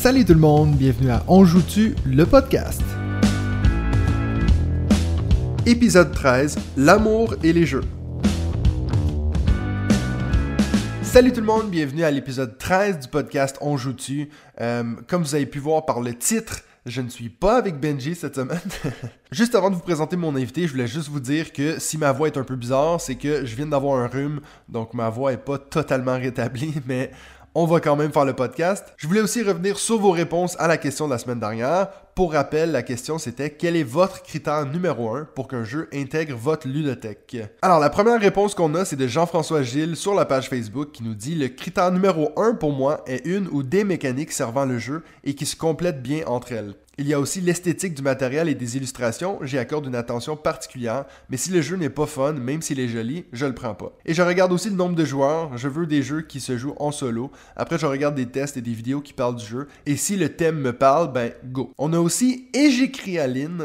Salut tout le monde, bienvenue à On le podcast. Épisode 13, l'amour et les jeux. Salut tout le monde, bienvenue à l'épisode 13 du podcast On. Euh, comme vous avez pu voir par le titre, je ne suis pas avec Benji cette semaine. juste avant de vous présenter mon invité, je voulais juste vous dire que si ma voix est un peu bizarre, c'est que je viens d'avoir un rhume, donc ma voix est pas totalement rétablie, mais on va quand même faire le podcast. Je voulais aussi revenir sur vos réponses à la question de la semaine dernière. Pour rappel, la question c'était quel est votre critère numéro 1 pour qu'un jeu intègre votre ludothèque? Alors, la première réponse qu'on a, c'est de Jean-François Gilles sur la page Facebook qui nous dit le critère numéro 1 pour moi est une ou des mécaniques servant le jeu et qui se complètent bien entre elles. Il y a aussi l'esthétique du matériel et des illustrations, j'y accorde une attention particulière, mais si le jeu n'est pas fun, même s'il est joli, je le prends pas. Et je regarde aussi le nombre de joueurs, je veux des jeux qui se jouent en solo, après je regarde des tests et des vidéos qui parlent du jeu, et si le thème me parle, ben go. On a aussi Et j'écris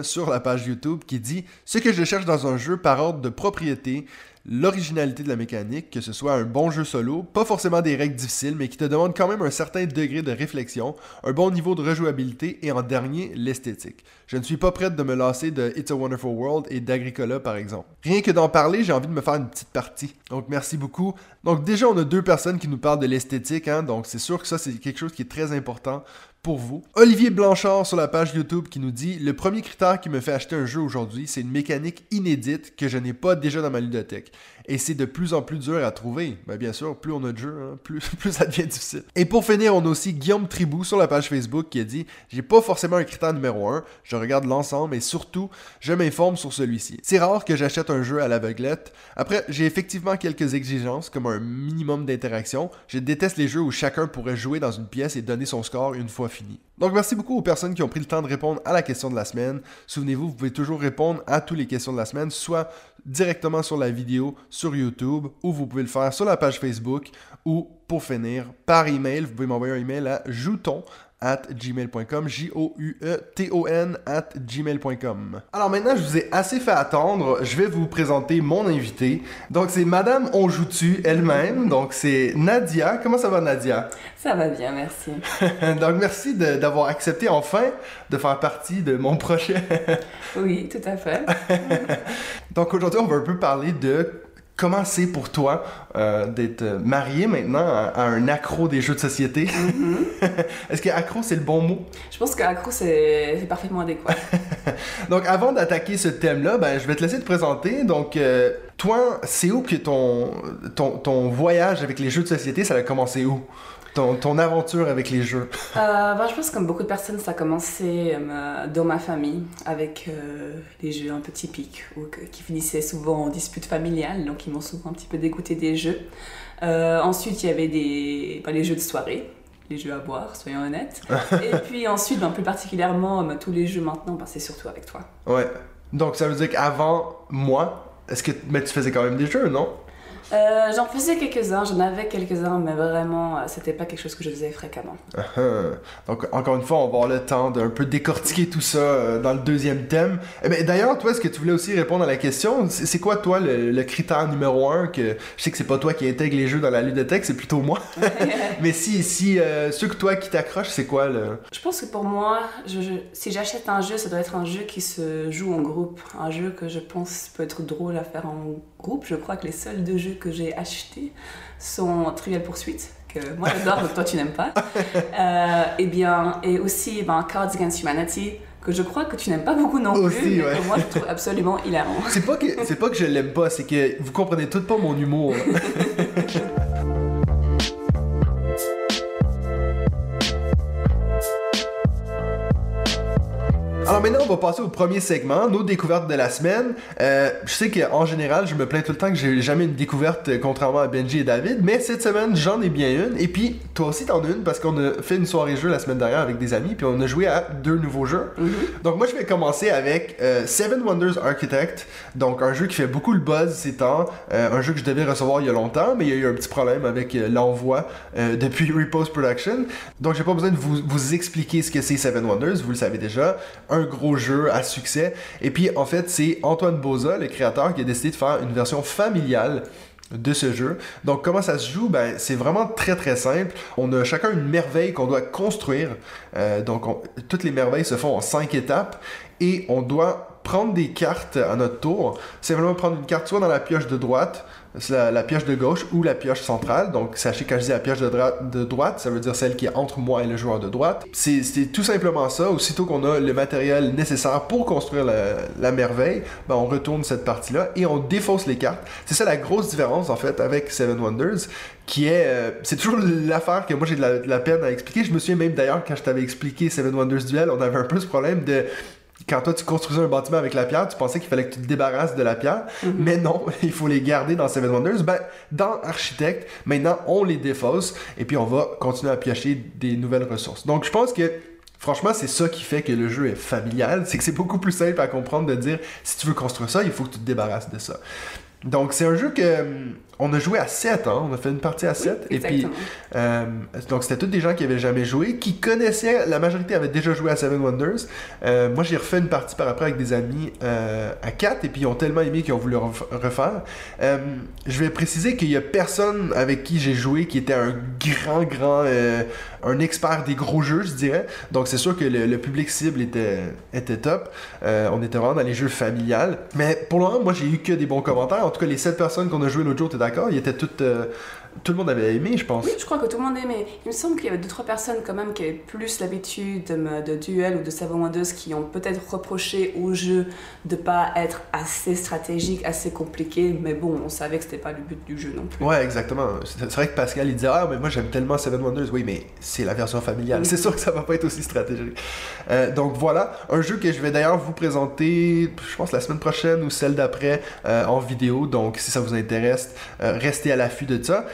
sur la page YouTube qui dit Ce que je cherche dans un jeu par ordre de propriété, l'originalité de la mécanique, que ce soit un bon jeu solo, pas forcément des règles difficiles, mais qui te demandent quand même un certain degré de réflexion, un bon niveau de rejouabilité et en dernier, l'esthétique. Je ne suis pas prête de me lasser de It's a Wonderful World et d'Agricola par exemple. Rien que d'en parler, j'ai envie de me faire une petite partie. Donc merci beaucoup. Donc déjà, on a deux personnes qui nous parlent de l'esthétique, hein, donc c'est sûr que ça c'est quelque chose qui est très important Olivier Blanchard sur la page YouTube qui nous dit Le premier critère qui me fait acheter un jeu aujourd'hui, c'est une mécanique inédite que je n'ai pas déjà dans ma ludothèque. Et c'est de plus en plus dur à trouver. Ben, bien sûr, plus on a de jeux, hein, plus, plus ça devient difficile. Et pour finir, on a aussi Guillaume Tribou sur la page Facebook qui a dit J'ai pas forcément un critère numéro 1, je regarde l'ensemble et surtout, je m'informe sur celui-ci. C'est rare que j'achète un jeu à l'aveuglette. Après, j'ai effectivement quelques exigences, comme un minimum d'interaction. Je déteste les jeux où chacun pourrait jouer dans une pièce et donner son score une fois fini. Donc merci beaucoup aux personnes qui ont pris le temps de répondre à la question de la semaine. Souvenez-vous, vous pouvez toujours répondre à toutes les questions de la semaine, soit directement sur la vidéo sur YouTube, ou vous pouvez le faire sur la page Facebook, ou pour finir, par email, vous pouvez m'envoyer un email à jouton at gmail.com, J-O-U-E-T-O-N at gmail.com. Alors maintenant, je vous ai assez fait attendre, je vais vous présenter mon invité. Donc c'est Madame On joue-tu elle-même, donc c'est Nadia. Comment ça va Nadia? Ça va bien, merci. donc merci d'avoir accepté enfin de faire partie de mon projet. oui, tout à fait. donc aujourd'hui, on va un peu parler de comment c'est pour toi euh, d'être marié maintenant à, un accro des jeux de société? Mm-hmm. Est-ce que accro, c'est le bon mot? Je pense que accro, c'est parfaitement adéquat. Donc, avant d'attaquer ce thème-là, ben, je vais te laisser te présenter. Donc, euh, toi, c'est où que ton, ton, ton voyage avec les jeux de société, ça a commencé où? Ton, aventure avec les jeux? Euh, ben, Je pense que comme beaucoup de personnes, ça a commencé euh, dans ma famille avec euh, les jeux un peu typiques ou qui finissaient souvent en dispute familiale, donc ils m'ont souvent un petit peu dégoûté des jeux. ensuite, il y avait des, ben, les jeux de soirée, les jeux à boire, soyons honnêtes. Et puis ensuite, ben, plus particulièrement, tous les jeux maintenant, c'est surtout avec toi. Ouais. Donc ça veut dire qu'avant moi, est-ce que mais tu faisais quand même des jeux, non? Euh, j'en faisais quelques-uns, j'en avais quelques-uns, mais vraiment, euh, c'était pas quelque chose que je faisais fréquemment. Ah, ah. Donc, encore une fois, on va avoir le temps d'un peu décortiquer tout ça euh, dans le deuxième thème. Eh ben, D'ailleurs, toi, est-ce que tu voulais aussi répondre à la question? C'est quoi, toi, le, critère numéro un que je sais que c'est pas toi qui intègre les jeux dans la ludothèque, c'est plutôt moi. mais si, si ceux que toi qui t'accrochent, c'est quoi le? Je pense que pour moi, je, si j'achète un jeu, ça doit être un jeu qui se joue en groupe. Un jeu que je pense peut être drôle à faire en groupe. Je crois que les seuls deux jeux que j'ai achetés sont Trivial Poursuite, que moi j'adore, mais toi tu n'aimes pas. Euh, et bien, et aussi ben, Cards Against Humanity, que je crois que tu n'aimes pas beaucoup non plus, mais que moi je trouve absolument hilarant. C'est pas que, c'est pas que je l'aime pas, c'est que vous comprenez tout pas mon humour. on va passer au premier segment, nos découvertes de la semaine. Euh, je sais qu'en général, je me plains tout le temps que j'ai jamais une découverte, euh, contrairement à Benji et David, mais cette semaine, j'en ai bien une. Et puis, toi aussi, t'en as une parce qu'on a fait une soirée jeu la semaine dernière avec des amis, puis on a joué à deux nouveaux jeux. Mm-hmm. Donc moi, je vais commencer avec euh, Seven Wonders Architect, donc un jeu qui fait beaucoup le buzz ces temps, un jeu que je devais recevoir il y a longtemps, mais il y a eu un petit problème avec l'envoi depuis Repose Production. Donc j'ai pas besoin de vous, vous expliquer ce que c'est Seven Wonders, vous le savez déjà un gros jeu à succès. Et puis, en fait, c'est Antoine Boza, le créateur, qui a décidé de faire une version familiale de ce jeu. Donc comment ça se joue? Ben, C'est vraiment très très simple. On a chacun une merveille qu'on doit construire. Euh, donc toutes les merveilles se font en cinq étapes et on doit prendre des cartes à notre tour. Vraiment prendre une carte soit dans la pioche de droite, la, la, pioche de gauche ou la pioche centrale. Donc, sachez quand je dis la pioche de, droite, ça veut dire celle qui est entre moi et le joueur de droite. C'est tout simplement ça. Aussitôt qu'on a le matériel nécessaire pour construire la, la merveille, ben, on retourne cette partie-là et on défausse les cartes. C'est ça la grosse différence, en fait, avec Seven Wonders, qui est... Euh, c'est toujours l'affaire que moi j'ai de, de la, peine à expliquer. Je me souviens même d'ailleurs, quand je t'avais expliqué Seven Wonders Duel, on avait un peu ce problème de quand toi tu construisais un bâtiment avec la pierre, tu pensais qu'il fallait que tu te débarrasses de la pierre, mhm. mais non, il faut les garder dans Seven Wonders. Ben, dans Architect, maintenant on les défausse et puis on va continuer à piocher des nouvelles ressources. Donc je pense que Franchement, c'est ça qui fait que le jeu est familial, c'est que c'est beaucoup plus simple à comprendre de dire si tu veux construire ça, il faut que tu te débarrasses de ça. Donc c'est un jeu que hum, on a joué à 7, hein? on a fait une partie à 7. et puis, euh, donc c'était tous des gens qui avaient jamais joué, qui connaissaient, la majorité avait déjà joué à Seven Wonders. Euh, moi j'ai refait une partie par après avec des amis euh, à 4 et puis ils ont tellement aimé qu'ils ont voulu refaire. je vais préciser qu'il y a personne avec qui j'ai joué qui était un grand, grand, un expert des gros jeux, je dirais. Donc c'est sûr que le, public cible était, était top. on était vraiment dans les jeux familiales. Mais pour le moment, moi j'ai eu que des bons commentaires. En tout cas, les 7 personnes qu'on a joué l'autre jour d'accord? Il était tout. Tout le monde avait aimé, je pense. Oui, je crois que tout le monde aimait. Il me semble qu'il y avait deux trois personnes quand même qui avaient plus l'habitude de, de duel ou de Savon Windows qui ont peut-être reproché au jeu de pas être assez stratégique, assez compliqué. Mais bon, on savait que c'était pas le but du jeu non plus. Ouais, exactement. C'est vrai que Pascal il disait ah mais moi j'aime tellement Seven Wonders. Oui, mais c'est la version familiale. C'est sûr que ça va pas être aussi stratégique. Euh, donc voilà, un jeu que je vais d'ailleurs vous présenter, je pense la semaine prochaine ou celle d'après euh, en vidéo. Donc si ça vous intéresse, euh, restez à l'affût de ça.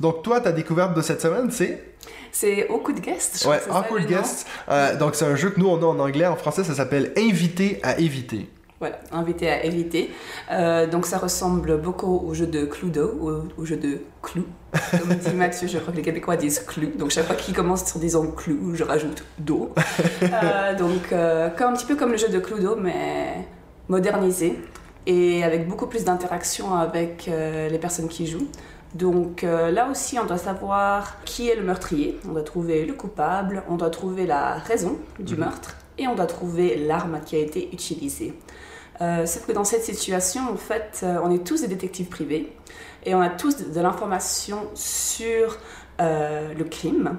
Donc, toi, ta découverte de cette semaine, c'est? C'est Awkward Guest. Ouais, Awkward Guest. Euh, donc, c'est un jeu que nous, on a en anglais. En français, ça s'appelle Invité à éviter. Voilà, Invité à éviter. Euh, donc, ça ressemble beaucoup au jeu de Cluedo, au, jeu de Clou. Comme dit Max, je crois que les Québécois disent Clou. Donc, chaque fois qu'ils commencent sur disant Clou, je rajoute Do. Euh, donc, un petit peu comme le jeu de Cluedo, mais modernisé et avec beaucoup plus d'interaction avec les personnes qui jouent. Donc euh, là aussi, on doit savoir qui est le meurtrier, on doit trouver le coupable, on doit trouver la raison du mhm. meurtre et on doit trouver l'arme qui a été utilisée. Euh, sauf que dans cette situation, en fait, euh, on est tous des détectives privés et on a tous de, l'information sur le crime.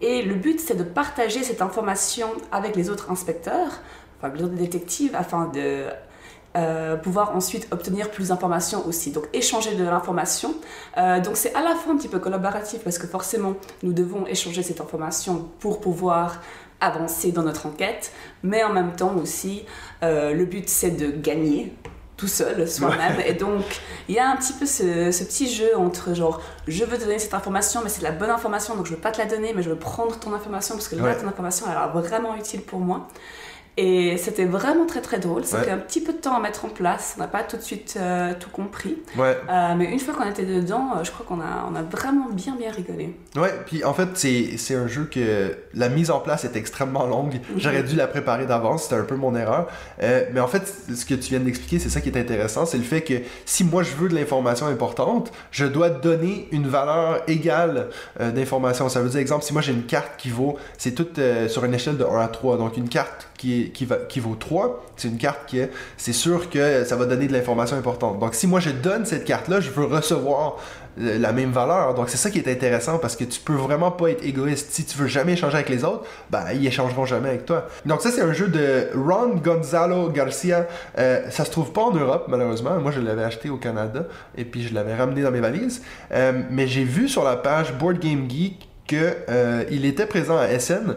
Et le but, c'est de partager cette information avec les autres inspecteurs, enfin les autres détectives, afin de euh, pouvoir ensuite obtenir plus d'informations aussi. Donc échanger de l'information. Euh, donc c'est à la fois un petit peu collaboratif parce que forcément nous devons échanger cette information pour pouvoir avancer dans notre enquête, mais en même temps aussi euh, le but c'est de gagner tout seul, soi-même. Et donc, il y a un petit peu ce, ce, petit jeu entre genre, je veux te donner cette information, mais c'est la bonne information, donc je veux pas te la donner, mais je veux prendre ton information parce que là, ton information, elle est vraiment utile pour moi. Et c'était vraiment très très drôle. Ça fait un petit peu de temps à mettre en place. On n'a pas tout de suite euh, tout compris. Ouais. Euh, mais une fois qu'on était dedans, euh, je crois qu'on a, on a vraiment bien bien rigolé. Ouais, puis en fait, c'est, c'est un jeu que la mise en place est extrêmement longue. Mhm. J'aurais dû la préparer d'avance. C'était un peu mon erreur. mais en fait, ce que tu viens d'expliquer, c'est ça qui est intéressant. C'est le fait que si moi je veux de l'information importante, je dois donner une valeur égale d'information. Ça veut dire, exemple, si moi j'ai une carte qui vaut, c'est tout sur une échelle de 1 à 3. Donc une carte qui, qui, va, qui vaut 3, c'est une carte qui c'est sûr que ça va donner de l'information importante. Donc si moi je donne cette carte-là, je veux recevoir euh, la même valeur. Donc c'est ça qui est intéressant parce que tu peux vraiment pas être égoïste. Si tu veux jamais échanger avec les autres, ben ils échangeront jamais avec toi. Donc ça c'est un jeu de Ron Gonzalo Garcia. Euh, ça se trouve pas en Europe malheureusement. Moi je l'avais acheté au Canada et puis je l'avais ramené dans mes valises. Euh, mais j'ai vu sur la page Board Game Geek qu'il était présent à SN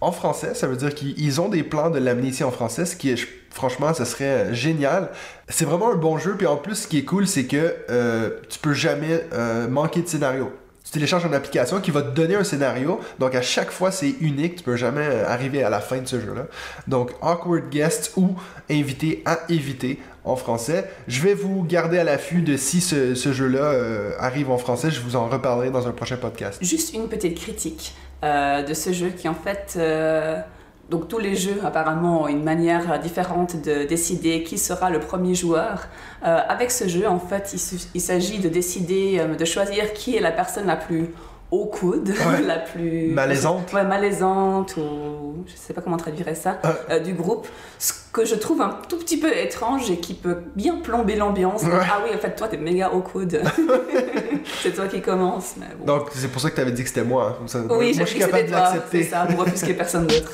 en français. Ça veut dire qu'ils ont des plans de l'amener ici en français, ce qui franchement, ce serait génial. C'est vraiment un bon jeu, puis en plus, ce qui est cool, c'est que euh, tu peux jamais euh, manquer de scénario. Tu télécharges une application qui va te donner un scénario, donc à chaque fois c'est unique, tu peux jamais euh, arriver à la fin de ce jeu-là. Donc Awkward Guest ou Invité à éviter en français. Je vais vous garder à l'affût de si ce, jeu-là arrive en français, je vous en reparlerai dans un prochain podcast. Juste une petite critique. Euh, de ce jeu qui en fait euh, donc tous les jeux apparemment ont une manière différente de décider qui sera le premier joueur. Euh, avec ce jeu, en fait, il, il s'agit de décider, de choisir qui est la personne la plus au coude, la plus malaisante, ouais, malaisante ou je sais pas comment traduire ça, euh, du groupe. Ce que je trouve un tout petit peu étrange et qui peut bien plomber l'ambiance. Ah oui, en fait, toi, t'es méga au coude. c'est toi qui commence. Mais bon. Donc c'est pour ça que tu avais dit que c'était moi. Hein. oui, moi, je suis capable de l'accepter. C'est ça, pour offusquer personne d'autre.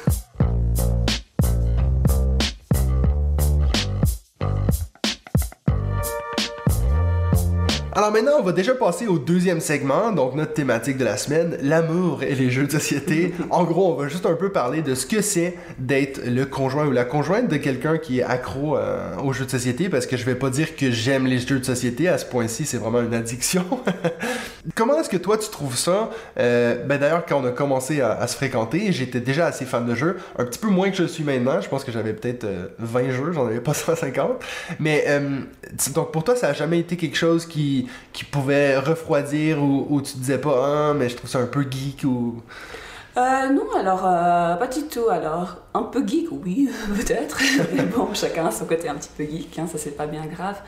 Alors maintenant, on va déjà passer au deuxième segment, donc notre thématique de la semaine, l'amour et les jeux de société. en gros, on va juste un peu parler de ce que c'est d'être le conjoint ou la conjointe de quelqu'un qui est accro euh, aux jeux de société, parce que je vais pas dire que j'aime les jeux de société, à ce point-ci, c'est vraiment une addiction. Comment est-ce que toi tu trouves ça? Euh, Ben d'ailleurs, quand on a commencé à, se fréquenter, j'étais déjà assez fan de jeux, un petit peu moins que je suis maintenant. Je pense que j'avais peut-être 20 euh, jeux, j'en avais pas 150. Mais donc pour toi, ça a jamais été quelque chose qui qui, pouvait refroidir ou, tu disais pas, ah, mais je trouve ça un peu geek ou? Euh, non, alors, euh, pas du tout. Alors, un peu geek, oui, peut-être. mais bon, chacun a son côté un petit peu geek, hein, ça c'est pas bien grave.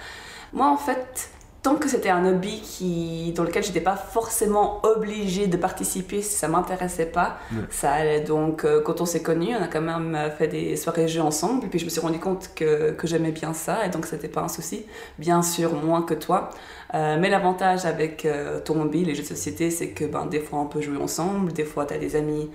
Moi, en fait, tant que c'était un hobby qui, dans lequel j'étais pas forcément obligée de participer si ça m'intéressait pas, ça allait. Donc, euh, quand on s'est connus, on a quand même fait des soirées jeux ensemble, et puis je me suis rendu compte que, que j'aimais bien ça, et donc c'était pas un souci. Bien sûr, moins que toi. Euh, mais l'avantage avec euh, ton mobile, les jeux de société, c'est que ben, des fois on peut jouer ensemble, des fois tu as des amis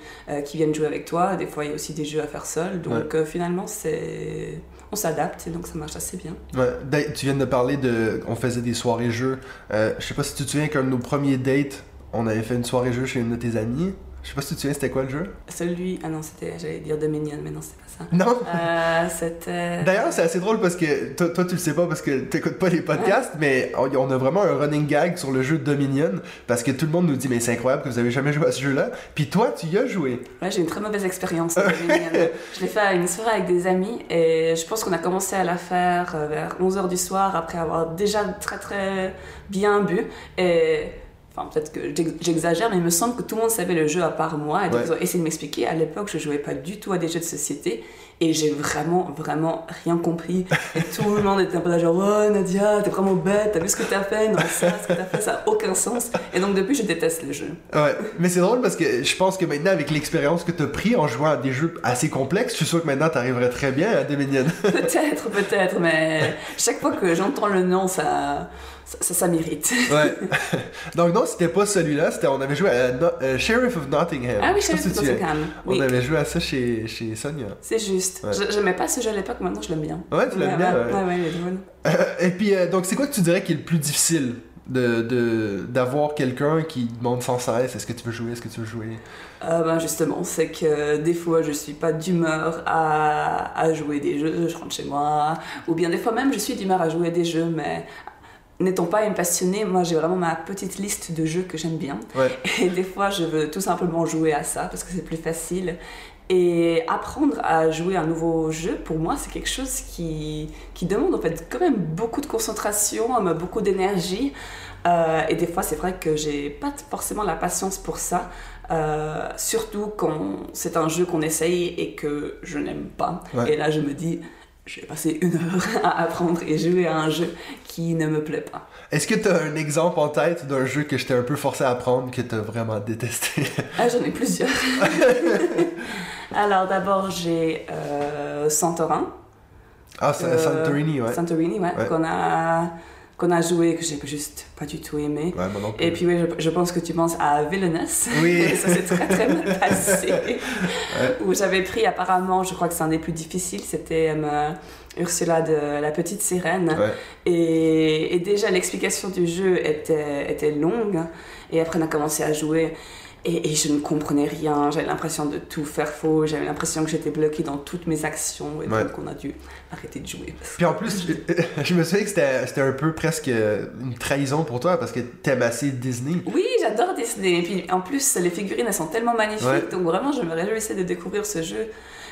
qui viennent jouer avec toi, des fois il y a aussi des jeux à faire seul. Donc finalement, c'est on s'adapte et donc ça marche assez bien. Ouais, tu viens de parler de. On faisait des soirées-jeux. Euh, je sais pas si tu te souviens qu'un de nos premiers dates, on avait fait une soirée-jeu chez une de tes amies. Je sais pas si tu te souviens, c'était quoi le jeu? Celui. Ah non, c'était. J'allais dire Dominion, mais non, c'était pas ça. Non euh, C'était. D'ailleurs, c'est assez drôle parce que toi, toi, tu le sais pas parce que t'écoutes pas les podcasts, mais on a vraiment un running gag sur le jeu Dominion parce que tout le monde nous dit, mais c'est incroyable que vous avez jamais joué à ce jeu-là. Puis toi, tu y as joué. Ouais, j'ai une très mauvaise expérience je l'ai fait à une soirée avec des amis et je pense qu'on a commencé à la faire euh, vers 11h du soir après avoir déjà très très bien bu. Et peut-être que j'exagère, mais il me semble que tout le monde savait le jeu à part moi. Et donc, ils ont essayé de m'expliquer. À l'époque, je jouais pas du tout à des jeux de société. Et j'ai vraiment, vraiment rien compris. Et tout le monde était un peu là, genre, oh Nadia, t'es vraiment bête, t'as vu ce que t'as fait? Non, ça, ce que t'as fait, ça n'a aucun sens. Et donc, depuis, je déteste les jeux. Ouais, mais c'est drôle parce que je pense que maintenant, avec l'expérience que t'as pris en jouant à des jeux assez complexes, je suis sûr que maintenant, t'arriverais très bien à Dominion. peut-être, peut-être, mais chaque fois que j'entends le nom, ça ça, ça, mérite. ouais. Donc non, c'était pas celui-là, c'était on avait joué à euh, Sheriff of Nottingham. Ah oui, Sheriff of Nottingham. On avait joué à ça chez, chez Sonia. C'est juste. J'aimais pas ce jeu à l'époque, maintenant je l'aime bien. Ouais, tu l'aimes bien. Ouais, ouais, ouais. Euh, et puis, euh, donc c'est quoi que tu dirais qui est le plus difficile de d'avoir quelqu'un qui demande sans cesse est-ce que tu veux jouer, est-ce que tu veux jouer? Ben Justement, c'est que des fois je suis pas d'humeur à, à, jouer des jeux, je rentre chez moi, ou bien des fois même je suis d'humeur à jouer des jeux, mais n'étant pas une passionnée, moi j'ai vraiment ma petite liste de jeux que j'aime bien. Et des fois, je veux tout simplement jouer à ça parce que c'est plus facile. Et apprendre à jouer un nouveau jeu, pour moi, c'est quelque chose qui, qui demande en fait quand même beaucoup de concentration, beaucoup d'énergie. Euh, et des fois, c'est vrai que j'ai pas forcément la patience pour ça. Euh, surtout quand c'est un jeu qu'on essaye et que je n'aime pas. Et là, je me dis, je vais passer une heure à apprendre et jouer à un jeu qui ne me plaît pas. Est-ce que tu as un exemple en tête d'un jeu que je t'ai un peu forcé à apprendre que tu as vraiment détesté? Ah, j'en ai plusieurs. Alors d'abord, j'ai euh, Santorin. Ah, euh, Santorini, ouais. Santorini, ouais. Qu'on a qu'on a joué que j'ai juste pas du tout aimé. Et puis oui, je, pense que tu penses à Villainous. Oui. ça s'est très très mal passé. Où j'avais pris apparemment, je crois que c'est un des plus difficiles, c'était euh, Ursula de la petite sirène. Et, et, déjà l'explication du jeu était, était longue. Et après on a commencé à jouer. Et, je ne comprenais rien, j'avais l'impression de tout faire faux, j'avais l'impression que j'étais bloquée dans toutes mes actions et donc on a dû arrêter de jouer. Puis en plus, je, me souviens que c'était un peu presque une trahison pour toi parce que t'aimes assez Disney. Oui, j'adore Disney. Et puis en plus, les figurines elles sont tellement magnifiques, donc vraiment je me réjouissais de découvrir ce jeu.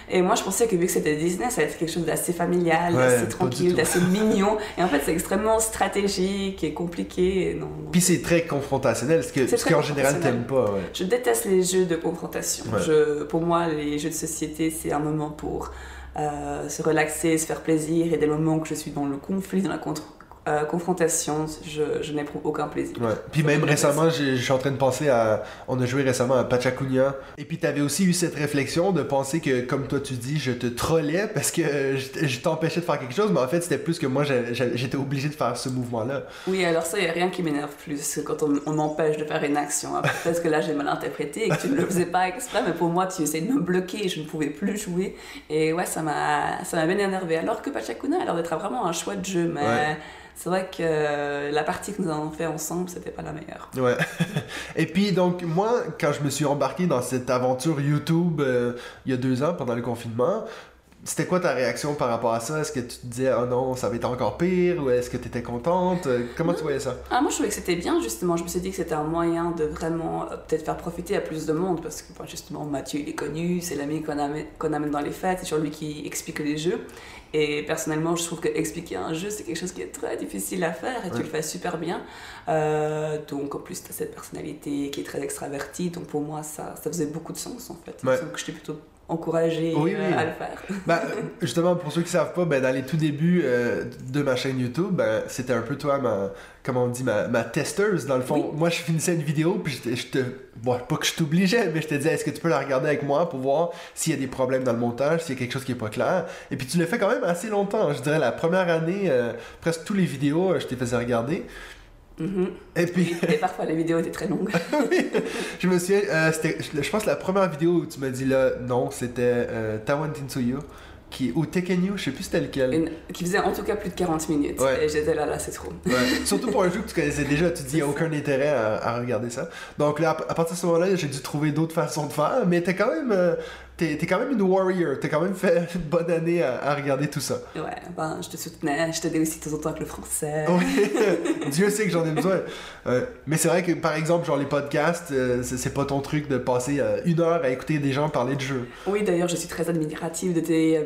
Et moi, je pensais que vu que c'était Disney, ça allait être quelque chose d'assez familial, d'assez tranquille, d'assez mignon. Et en fait, c'est extrêmement stratégique et compliqué. non, Puis c'est très confrontationnel, ce qu'en général, t'aimes pas. Je déteste les jeux de confrontation. Ouais. Je, pour moi, les jeux de société, c'est un moment pour euh, se relaxer, se faire plaisir. Et des moments que je suis dans le conflit, dans la contre- euh, confrontation, je, je n'éprouve aucun plaisir. Ouais. Puis même récemment, je suis en train de penser à. On a joué récemment à Pachacunia. Et puis t'avais aussi eu cette réflexion de penser que, comme toi tu dis, je te trollais parce que je, je t'empêchais de faire quelque chose, mais en fait c'était plus que moi j'étais obligé de faire ce mouvement-là. Oui, alors ça, il n'y a rien qui m'énerve plus que quand on, on m'empêche de faire une action. Peut-être que là, j'ai mal interprété et que tu ne le faisais pas exprès, mais pour moi, tu essayais de me bloquer et je ne pouvais plus jouer. Et ouais, ça m'a bien énervé. Alors que Pachacuna a l'air d'être vraiment un chouette jeu, mais Ouais. C'est vrai que euh, la partie que nous avons fait ensemble, c'était pas la meilleure. Ouais. Et puis donc moi, quand je me suis embarqué dans cette aventure YouTube euh, il y a deux ans pendant le confinement, c'était quoi ta réaction par rapport à ça? Est-ce que tu te disais oh non ça va être encore pire ou est-ce que tu étais contente? Euh, Comment tu voyais ça? Ah, moi, je trouvais que c'était bien, justement. Je me suis dit que c'était un moyen de vraiment peut-être faire profiter à plus de monde, parce que, bon, justement, Mathieu, il est connu, c'est l'ami qu'on amène, qu'on amène dans les fêtes, c'est sur lui qui explique les jeux. Et personnellement, je trouve que expliquer un jeu, c'est quelque chose qui est très difficile à faire, et tu le fais super bien. Euh, donc, en plus, tu as cette personnalité qui est très extravertie, donc pour moi, ça, ça faisait beaucoup de sens, en fait. Ouais. Donc, je t'ai plutôt encouragée Oui, euh, oui. à le faire. Ben, euh, justement, pour ceux qui savent pas, ben, dans les tout débuts euh, de ma chaîne YouTube, ben, c'était un peu toi, ma, comment on dit, ma, ma testeuse, dans le fond. Oui. Moi, je finissais une vidéo, puis je te, je te- bon, pas que je t'obligeais, mais je te disais, est-ce que tu peux la regarder avec moi pour voir s'il y a des problèmes dans le montage, s'il y a quelque chose qui est pas clair? Et puis tu l'as fait quand même assez longtemps. Je dirais la première année, euh, presque toutes les vidéos, euh, je t'ai faisais regarder. Mhm. Et puis, Et parfois, les vidéos étaient très longues. je me souviens, euh, c'était, je, pense que la première vidéo où tu m'as dit là, non, c'était euh, Tawan Tinsuyo, qui, ou Tekken je sais plus c'était lequel. Une- qui faisait en tout cas plus de 40 minutes. Ouais. Et j'étais là, là, c'est trop. Ouais. Surtout pour un jeu que tu connaissais déjà, tu dis, il n'y a aucun intérêt à, à regarder ça. Donc là, à partir de ce moment-là, j'ai dû trouver d'autres façons de faire, mais t'es quand même, euh, t'es, t'es quand même une warrior, t'as quand même fait une bonne année à, à regarder tout ça. Ouais, ben, je te soutenais, je t'aidais aussi de temps en temps avec le français. Oui. Dieu sait que j'en ai besoin. Euh, mais c'est vrai que, par exemple, genre les podcasts, euh, c'est, pas ton truc de passer euh, une heure à écouter des gens parler de jeux. Oui, d'ailleurs, je suis très admirative de tes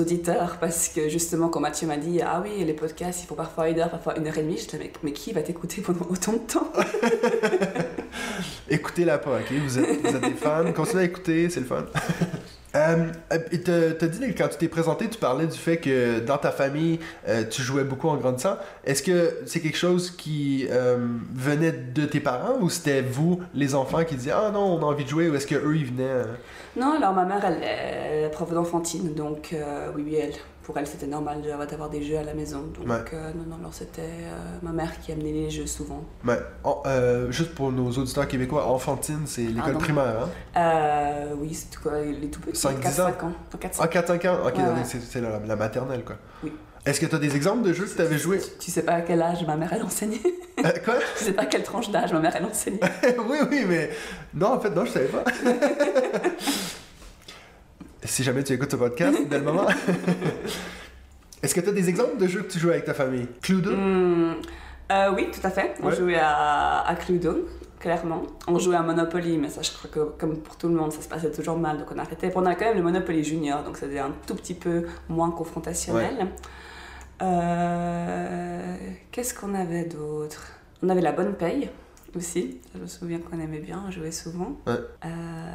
auditeurs parce que justement, quand Mathieu m'a dit Ah oui, les podcasts, il faut parfois une heure, parfois une heure et demie, je mais, mais qui va t'écouter pendant autant de temps? Écoutez-la pas, ok? Vous êtes, vous êtes des fans. Continuez à écouter, c'est le fun. Euh, et t'as dit quand tu t'es présenté, tu parlais du fait que dans ta famille, euh, tu jouais beaucoup en grandissant. Est-ce que c'est quelque chose qui euh, venait de tes parents ou c'était vous, les enfants, qui disaient Ah non, on a envie de jouer ou est-ce que eux ils venaient euh, Non, alors ma mère, elle est prof d'enfantine, donc euh, oui, oui, elle, pour elle, c'était normal d'avoir des jeux à la maison. Donc Ouais. euh, non, non, alors c'était euh, ma mère qui amenait les jeux souvent. en- euh, Juste pour nos auditeurs québécois, enfantine, c'est l'école primaire, hein? Euh, oui, c'est quoi, les tout petits, 5-10 4-5 ans? ans. 4 Ah, 4-5 ans? Ok, Ouais, c'est la, la maternelle, quoi. Oui. Est-ce que tu as des exemples de jeux que tu avais joué Tu, tu sais pas à quel âge ma mère, elle enseignait? Quoi? Tu sais pas à quelle tranche d'âge ma mère, elle enseignait? Oui, oui, mais non, en fait, non, je savais pas. si jamais tu écoutes ce podcast, dès le moment. Est-ce que tu as des exemples de jeux que tu joues avec ta famille? Cluedo? Hmm, euh, oui, tout à fait. On Ouais. jouait à, à Cluedo, clairement. On jouait à Monopoly, mais ça, je crois que comme pour tout le monde, ça se passait toujours mal, donc on arrêtait. On a quand même le Monopoly Junior, donc c'était un tout petit peu moins confrontationnel. Euh, Qu'est-ce qu'on avait d'autre? On avait la bonne paye aussi. Je me souviens qu'on aimait bien jouer souvent. Ouais. Euh,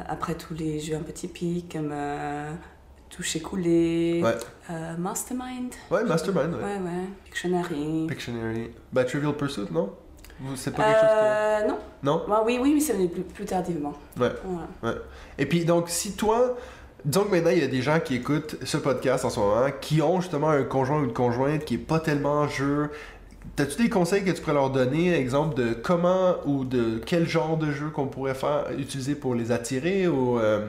après tous les jeux un peu typiques comme euh, Toucher Coulé, Ouais. euh, Mastermind. Ouais, Mastermind, ouais. Ouais, ouais. Pictionary. Pictionary. Bah, Trivial Pursuit, non? C'est pas quelque chose Euh, non. que. Non? Ouais, oui, oui, mais c'est venu plus, plus tardivement. Ouais. Voilà. Et puis, donc, si toi. Disons que maintenant, il y a des gens qui écoutent ce podcast en ce moment, qui ont justement un conjoint ou une conjointe qui est pas tellement en jeu. T'as-tu des conseils que tu pourrais leur donner, exemple de comment ou de quel genre de jeu qu'on pourrait faire, utiliser pour les attirer ou, euh,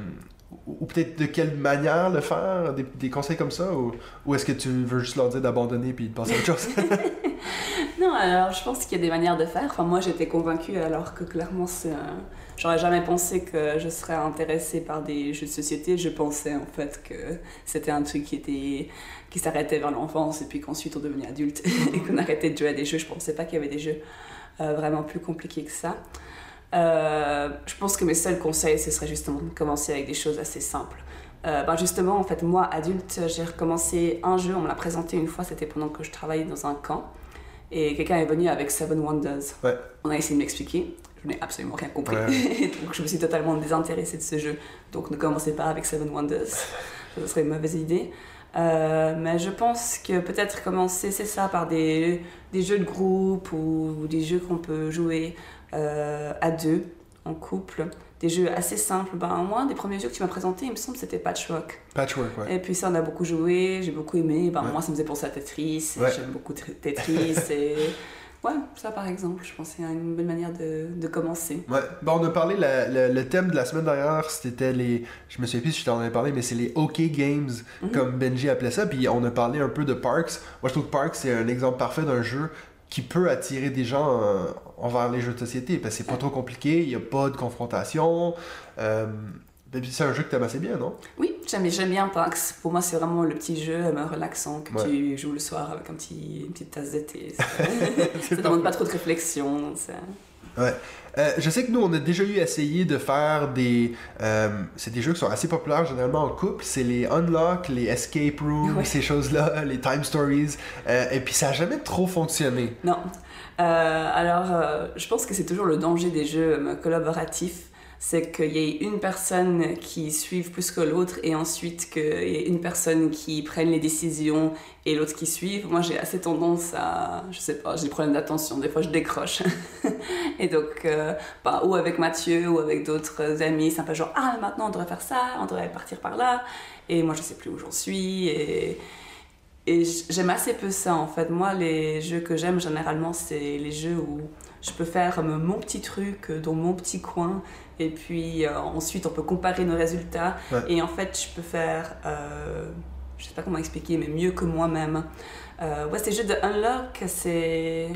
ou peut-être de quelle manière le faire, des, des conseils comme ça ou, ou est-ce que tu veux juste leur dire d'abandonner puis de passer à autre chose? Non, alors je pense qu'il y a des manières de faire. Enfin, moi, j'étais convaincue alors que clairement, J'aurais jamais pensé que je serais intéressée par des jeux de société. Je pensais en fait que c'était un truc qui était qui s'arrêtait vers l'enfance et puis qu'ensuite on devenait adulte et qu'on arrêtait de jouer à des jeux. Je pensais pas qu'il y avait des jeux euh, vraiment plus compliqués que ça. Euh, je pense que mes seuls conseils, ce serait justement de commencer avec des choses assez simples. Euh, ben justement, en fait, moi, adulte, j'ai recommencé un jeu, on me l'a présenté une fois, c'était pendant que je travaillais dans un camp. Et quelqu'un est venu avec Seven Wonders. Ouais. On a essayé de m'expliquer. je n'ai absolument rien compris. Ouais. donc je me suis totalement désintéressée de ce jeu. Donc ne commencez pas avec Seven Wonders, ce serait une mauvaise idée. Euh, mais je pense que peut-être commencer, c'est ça, par des, des jeux de groupe ou, ou des jeux qu'on peut jouer euh, à deux, en couple. Des jeux assez simples. Ben, moi, des premiers jeux que tu m'as présenté, il me semble, c'était Patchwork. Patchwork, ouais. Et puis ça, on a beaucoup joué, j'ai beaucoup aimé. Ben, Ouais. Moi, ça me faisait penser à Tetris. Ouais. J'aime beaucoup Tr- Tetris. et... Ouais, ça par exemple, je pense que c'est une bonne manière de, de commencer. Ouais. Bon, on a parlé, la- la- le thème de la semaine dernière, c'était les. Je me souviens plus si je t'en avais parlé, mais c'est les OK Games, Mhm. comme Benji appelait ça. Puis on a parlé un peu de Parks. Moi, je trouve que Parks, c'est un exemple parfait d'un jeu qui peut attirer des gens euh, envers les jeux de société. Parce que c'est pas trop compliqué, il n'y a pas de confrontation. Euh, puis c'est un jeu que t'aimes assez bien, non? Oui, j'aime j'aime bien Pax. Pour moi, c'est vraiment le petit jeu euh, relaxant que Ouais. tu joues le soir avec un petit, une petite tasse de thé. Ça, ça demande pas trop de réflexion. Ça- Euh, je sais que nous, on a déjà eu essayé de faire des. euh, c'est des jeux qui sont assez populaires généralement en couple. C'est les Unlock, les Escape Rooms, Ouais. ces choses-là, les Time Stories. Euh, et puis ça a jamais trop fonctionné. Non. Alors, je pense que c'est toujours le danger des jeux collaboratifs. C'est qu'il y ait une personne qui suive plus que l'autre et ensuite qu'il y ait une personne qui prenne les décisions et l'autre qui suive. Moi, j'ai assez tendance à, je sais pas, j'ai des problèmes d'attention. Des fois, je décroche. et donc, euh, bah, ou avec Mathieu ou avec d'autres amis, c'est un peu genre, ah, maintenant, on devrait faire ça, on devrait partir par là. Et moi, je sais plus où j'en suis. Et j'aime assez peu ça en fait. Moi, les jeux que j'aime généralement, c'est les jeux où je peux faire mon petit truc dans mon petit coin et puis euh, ensuite on peut comparer nos résultats. Ouais. Et en fait, je peux faire, euh, je sais pas comment expliquer, mais mieux que moi-même. Euh, ouais, ces jeux de Unlock, c'est.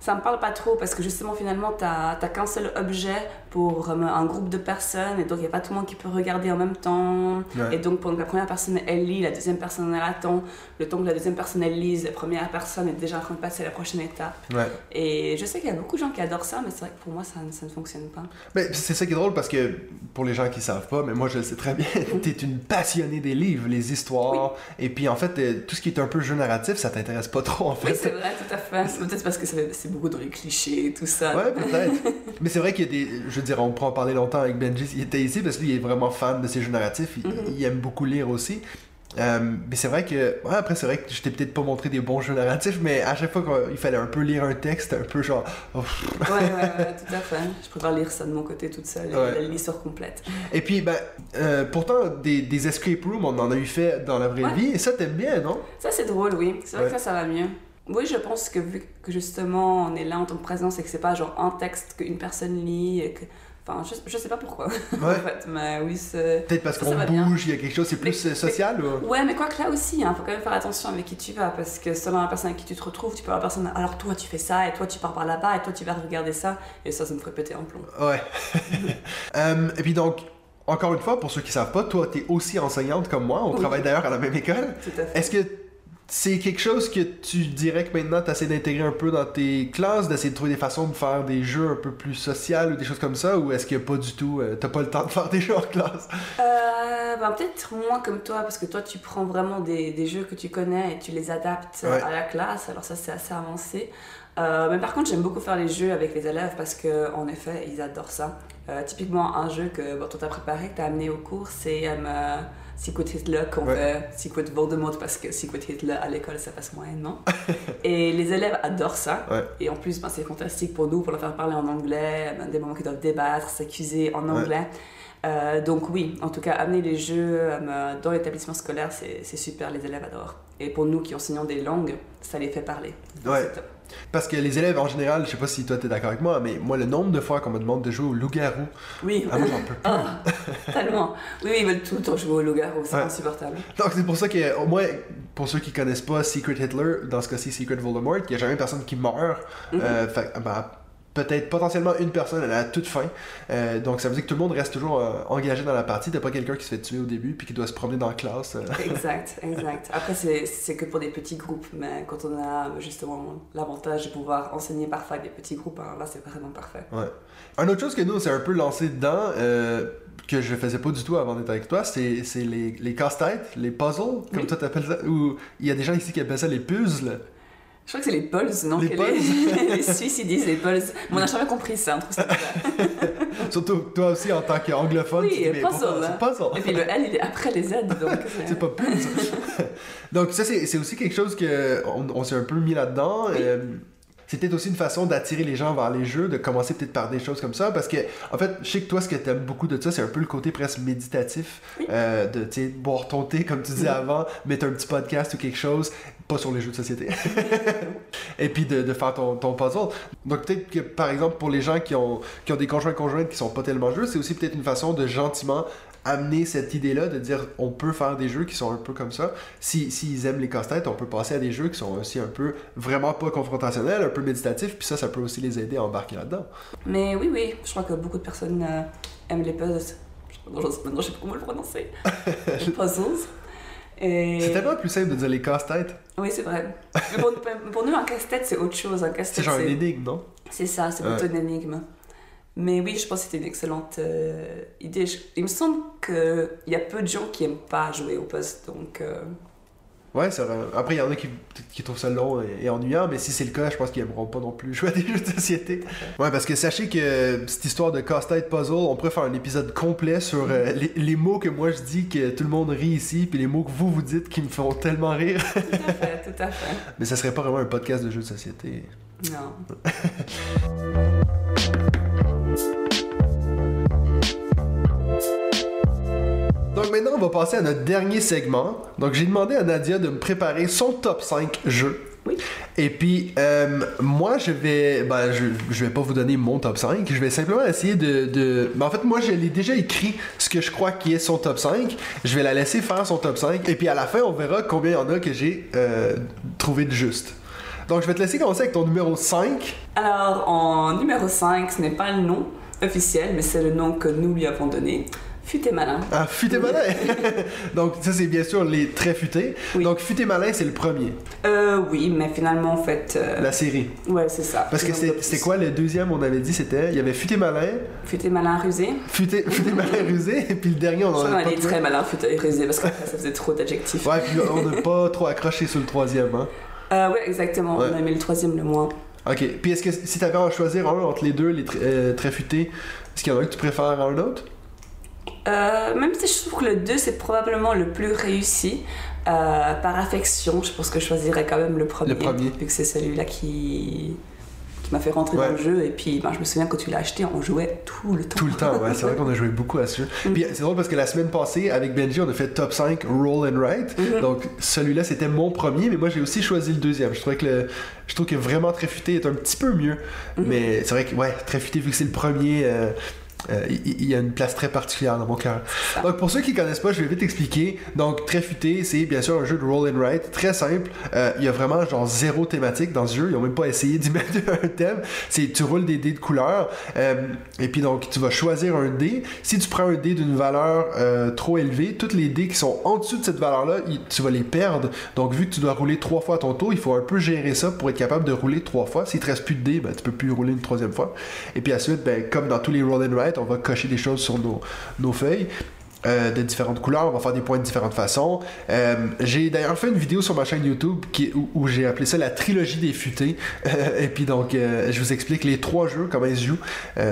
Ça me parle pas trop parce que justement, finalement, t'as qu'un seul objet pour un groupe de personnes et donc il n'y a pas tout le monde qui peut regarder en même temps. Ouais. Et donc, pendant que la première personne elle lit, la deuxième personne elle attend. Le temps que la deuxième personne elle lise, la première personne est déjà en train de passer à la prochaine étape. Ouais. Et je sais qu'il y a beaucoup de gens qui adorent ça, mais c'est vrai que pour moi ça, ne- ça ne fonctionne pas. Mais c'est ça qui est drôle parce que pour les gens qui savent pas, mais moi je le sais très bien, t'es une passionnée des livres, les histoires. Et puis en fait, euh, tout ce qui est un peu jeu narratif, ça t'intéresse pas trop en Oui, fait. c'est vrai, tout à fait. Peut-être parce que c'est c'est beaucoup dans les clichés et tout ça. Ouais, peut-être. Mais c'est vrai qu'il y a des. Je veux dire, on pourra en parler longtemps avec Benji. Il était ici parce qu'il est vraiment fan de ces jeux narratifs. Il, Mhm. il aime beaucoup lire aussi. Euh, mais c'est vrai que. Ouais, après, c'est vrai que je t'ai peut-être pas montré des bons jeux narratifs, mais à chaque fois qu'il fallait un peu lire un texte, un peu genre. oh. Ouais, ouais, ouais, tout à fait. Je préfère lire ça de mon côté toute seule, Ouais. la l'histoire complète. Et puis, ben, euh, pourtant, des, des escape rooms, on en a eu fait dans la vraie vie, et ça, t'aimes bien, non? Ça, c'est drôle, oui. C'est vrai que ça, ça va mieux. Oui, je pense que vu que justement on est là en tant que présence et que c'est pas genre un texte qu'une personne lit et que. Enfin, je, je sais pas pourquoi, en Ouais. fait, mais oui. Peut-être parce qu'on bouge, il y a quelque chose, c'est plus Mais- euh, social ou. Ouais, mais quoi que là aussi, il faut quand même faire attention avec qui tu vas parce que selon la personne avec qui tu te retrouves, tu peux avoir la personne. Alors toi, tu fais ça et toi, tu pars par là-bas et toi, tu vas regarder ça et ça, ça me ferait péter un plomb. Ouais. Euh, et puis donc, encore une fois, pour ceux qui savent pas, toi, t'es aussi enseignante comme moi. On Oui. travaille d'ailleurs à la même école. Tout à fait. Est-ce que c'est quelque chose que tu dirais que maintenant tu essaies d'intégrer un peu dans tes classes, d'essayer de trouver des façons de faire des jeux un peu plus sociaux ou des choses comme ça, ou est-ce que pas du tout, euh, t'as pas le temps de faire des jeux en classe? Euh, ben, peut-être moins comme toi, parce que toi, tu prends vraiment des, des jeux que tu connais et tu les adaptes Ouais. à la classe, alors ça, c'est assez avancé. Euh, mais par contre, j'aime beaucoup faire les jeux avec les élèves parce que, en effet, ils adorent ça. Euh, typiquement, un jeu que bon, toi t'as préparé, que t'as amené au cours, c'est euh, Secret Hitler qu'on Ouais. fait Secret Voldemort parce que Secret Hitler à l'école ça passe moyennement. et les élèves adorent ça. Ouais. Et en plus, ben, c'est fantastique pour nous, pour leur faire parler en anglais, ben, des moments qu'ils doivent débattre, s'accuser en anglais. Euh, donc oui, en tout cas, amener les jeux euh, dans l'établissement scolaire, c'est c'est super, les élèves adorent. Et pour nous qui enseignons des langues, ça les fait parler. Donc, Ouais. Parce que les élèves en général, je sais pas si toi t'es d'accord avec moi, mais moi le nombre de fois qu'on me demande de jouer au loup-garou, Oui, ah, moi j'en peux plus. Ah, tellement. Oui, ils veulent tout le temps jouer au loup-garou, c'est Ouais. insupportable. Donc c'est pour ça que, au moins, pour ceux qui connaissent pas Secret Hitler, dans ce cas-ci Secret Voldemort, il y a jamais personne qui meurt. Euh, fait, ben, peut-être potentiellement une personne à la toute fin. Euh, donc ça veut dire que tout le monde reste toujours euh, engagé dans la partie. T'as pas quelqu'un qui se fait tuer au début puis qui doit se promener dans la classe. euh. Exact, exact. Après, c'est que pour des petits groupes, mais quand on a justement l'avantage de pouvoir enseigner parfois à des petits groupes, hein, là, c'est vraiment parfait. Ouais. Un autre chose que nous, on s'est un peu lancé dedans, que je faisais pas du tout avant d'être avec toi, c'est c'est les, les casse-têtes, les puzzles, comme Oui. toi t'appelles ça. Ou il y a des gens ici qui appellent ça les puzzles. Je crois que c'est les Pulse, non Les les... les Suisses, ils disent les Pulse. Mais on n'a jamais compris ça, un truc ça. Surtout toi aussi en tant qu'anglophone. Oui, tu dis, mais puzzle, pourquoi hein. Et puis le L, il est après les Z, donc... C'est pas plus. Donc ça, c'est aussi quelque chose que on, on s'est un peu mis là-dedans. Oui. Euh, c'est peut-être aussi une façon d'attirer les gens vers les jeux, de commencer peut-être par des choses comme ça, parce que, en fait, je sais que toi, ce que t'aimes beaucoup de ça, c'est un peu le côté presque méditatif, Oui. euh, de, tu sais, boire ton thé, comme tu disais avant, mettre un petit podcast ou quelque chose, pas sur les jeux de société, et puis de, de faire ton, ton puzzle. Donc peut-être que, par exemple, pour les gens qui ont, qui ont des conjoints conjointes qui sont pas tellement jeux, c'est aussi peut-être une façon de gentiment amener cette idée-là de dire on peut faire des jeux qui sont un peu comme ça. Si s'ils aiment les casse-têtes, on peut passer à des jeux qui sont aussi un peu vraiment pas confrontationnels, un peu méditatifs, puis ça, ça peut aussi les aider à embarquer là-dedans. Mais oui, oui, je crois que beaucoup de personnes euh, aiment les puzzles. Maintenant, je sais pas comment le prononcer. les puzzles. Et... C'est tellement plus simple de dire les casse-têtes. Oui, c'est vrai. Mais pour, pour nous, un casse-tête, c'est autre chose. Un C'est genre une énigme, non? C'est ça, c'est Ouais. plutôt une énigme. Mais oui, je pense que c'était une excellente euh, idée. Je- Il me semble qu'il y a peu de gens qui aiment pas jouer au poste, donc... euh, Ouais, c'est vrai. Après, il y en a qui, qui trouvent ça long et, et ennuyant, mais si c'est le cas, je pense qu'ils aimeront pas non plus jouer à des jeux de société. Ouais, parce que sachez que cette histoire de casse-tête puzzle, on pourrait faire un épisode complet sur euh, les, les mots que moi je dis que tout le monde rit ici, puis les mots que vous vous dites qui me font tellement rire. Tout à fait, tout à fait. Mais ça serait pas vraiment un podcast de jeux de société. Non. Donc maintenant, on va passer à notre dernier segment. Donc j'ai demandé à Nadia de me préparer son top 5 jeux. Oui. Et puis, euh, moi, je vais. Ben, je, je vais pas vous donner mon top 5. Je vais simplement essayer de. de... Ben, en fait, moi, je l'ai déjà écrit ce que je crois qui est son top 5. Je vais la laisser faire son top 5. Et puis, à la fin, on verra combien il y en a que j'ai euh, trouvé de juste. Donc, je vais te laisser commencer avec ton numéro 5. Alors, en numéro 5, ce n'est pas le nom officiel, mais c'est le nom que nous lui avons donné. Futé malin. Ah, Futé Malin Donc, ça, c'est bien sûr les très futés. Oui. Donc, Futé Malin, c'est le premier, Euh, oui, mais finalement, en fait... euh, la série. Ouais, c'est ça. Parce que c'est- quoi le deuxième, on avait dit, c'était. Il y avait Futé Malin, Futé malin rusé. Futé, futé Malin rusé, et puis le dernier, on en a pas allait très malin futé rusé parce que ça faisait trop d'adjectifs. Ouais, puis on n'a pas trop accroché sur le troisième, hein. Euh, ouais, exactement. Ouais. On a mis le troisième le moins. Ok, puis est-ce que si t'avais à en choisir un entre les deux, les tr- euh, très futés, est-ce qu'il y en a un que tu préfères à un autre? Euh, même si je trouve que le 2 c'est probablement le plus réussi, euh, par affection, je pense que je choisirais quand même le premier. Le premier. Vu que c'est celui-là qui, qui m'a fait rentrer Ouais. dans le jeu. Et puis ben, je me souviens quand tu l'as acheté, on jouait tout le temps. Tout le temps, ouais, c'est vrai qu'on a joué beaucoup à ce jeu. Mm. Puis c'est drôle parce que la semaine passée, avec Benji, on a fait top 5 Roll and Write. Mhm. Donc celui-là, c'était mon premier, mais moi j'ai aussi choisi le deuxième. Je trouvais que le, je trouve que vraiment très futé est un petit peu mieux. Mhm. Mais c'est vrai que, ouais, très futé, vu que c'est le premier, euh, il il y, a une place très particulière dans mon cœur. Donc pour ceux qui connaissent pas, je vais vite expliquer. Donc très futé, c'est bien sûr un jeu de roll and write, très simple. Euh, Il y a vraiment genre zéro thématique dans ce jeu. Ils ont même pas essayé d'y mettre un thème. C'est tu roules des dés de couleur euh, et puis donc tu vas choisir un dé. Si tu prends un dé d'une valeur euh, trop élevée, tous les dés qui sont en dessous de cette valeur-là, tu vas les perdre. Donc vu que tu dois rouler trois fois à ton tour, il faut un peu gérer ça pour être capable de rouler trois fois. S'il te reste plus de dés, ben, tu peux plus rouler une troisième fois. Et puis ensuite, ben, comme dans tous les roll and write, on va cocher des choses sur nos, feuilles. euh, de différentes couleurs, on va faire des points de différentes façons. Euh, j'ai d'ailleurs fait une vidéo sur ma chaîne YouTube où, j'ai appelé ça la trilogie des futés. Euh, et puis donc, je vous explique les trois jeux, comment ils se jouent.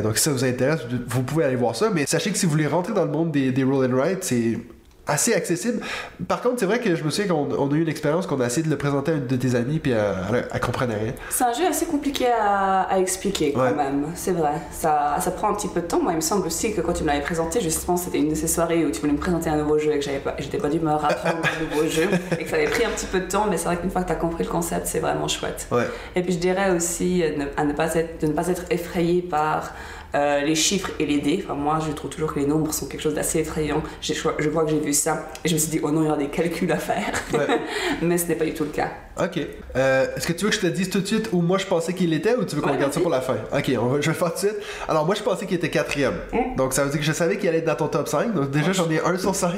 Donc si ça vous intéresse, vous pouvez aller voir ça. Mais sachez que si vous voulez rentrer dans le monde des, des roll and write, c'est assez accessible. Par contre, c'est vrai que je me souviens qu'on on a eu une expérience qu'on a essayé de le présenter à une de tes amies, puis elle, elle, comprenait rien. C'est un jeu assez compliqué à, à expliquer quand Ouais. même, c'est vrai. Ça, ça prend un petit peu de temps. Moi, il me semble aussi que quand tu me l'avais présenté, justement, c'était une de ces soirées où tu voulais me présenter un nouveau jeu et que j'avais pas, j'étais pas d'humeur à apprendre un nouveau jeu et que ça avait pris un petit peu de temps, mais c'est vrai qu'une fois que tu as compris le concept, c'est vraiment chouette. Ouais. Et puis je dirais aussi euh, ne- à ne pas être, de ne pas être effrayé par euh, les chiffres et les dés. Enfin, moi, je trouve toujours que les nombres sont quelque chose d'assez effrayant. Je, je crois que j'ai vu ça et je me suis dit, oh non, il y aura des calculs à faire. Ouais. mais ce n'est pas du tout le cas. Ok. Euh, Est-ce que tu veux que je te dise tout de suite où moi je pensais qu'il était ou tu veux qu'on Ouais, regarde ça pour la fin? Ok, on va, je vais faire tout de suite. Alors moi je pensais qu'il était quatrième. Mm. Donc ça veut dire que je savais qu'il allait être dans ton top 5. Donc déjà j'en ai un sur 5.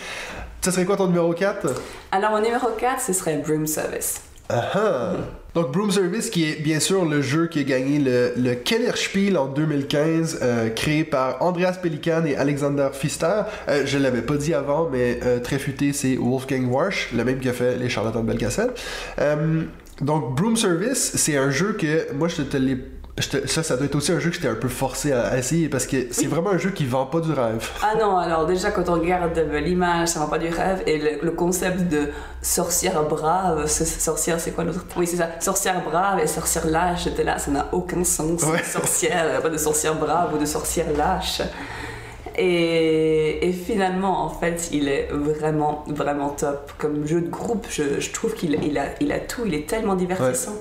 ça serait quoi ton numéro 4? Alors, mon numéro 4, ce serait Broom Service. Ah ah. Donc Broom Service qui est bien sûr le jeu qui a gagné le, le Kellerspiel en 2015 euh, créé par Andreas Pelikan et Alexander Pfister. Euh, je l'avais pas dit avant mais euh, très futé c'est Wolfgang Warsch, le même qui a fait les charlatans de Belcastell. Euh, Donc, Broom Service, c'est un jeu que moi, je te l'ai ça, ça doit être aussi un jeu que j'étais un peu forcé à, essayer parce que c'est vraiment un jeu qui vend pas du rêve. Ah non, alors déjà quand on regarde l'image, ça vend pas du rêve et le, concept de sorcière brave, sorcière c'est quoi l'autre? Oui, c'est ça, sorcière brave et sorcière lâche, j'étais là, ça n'a aucun sens. Sorcière, pas de sorcière brave ou de sorcière lâche. Et, et, finalement, en fait, il est vraiment, vraiment top. Comme jeu de groupe, je, je trouve qu'il il a, il a tout, il est tellement divertissant.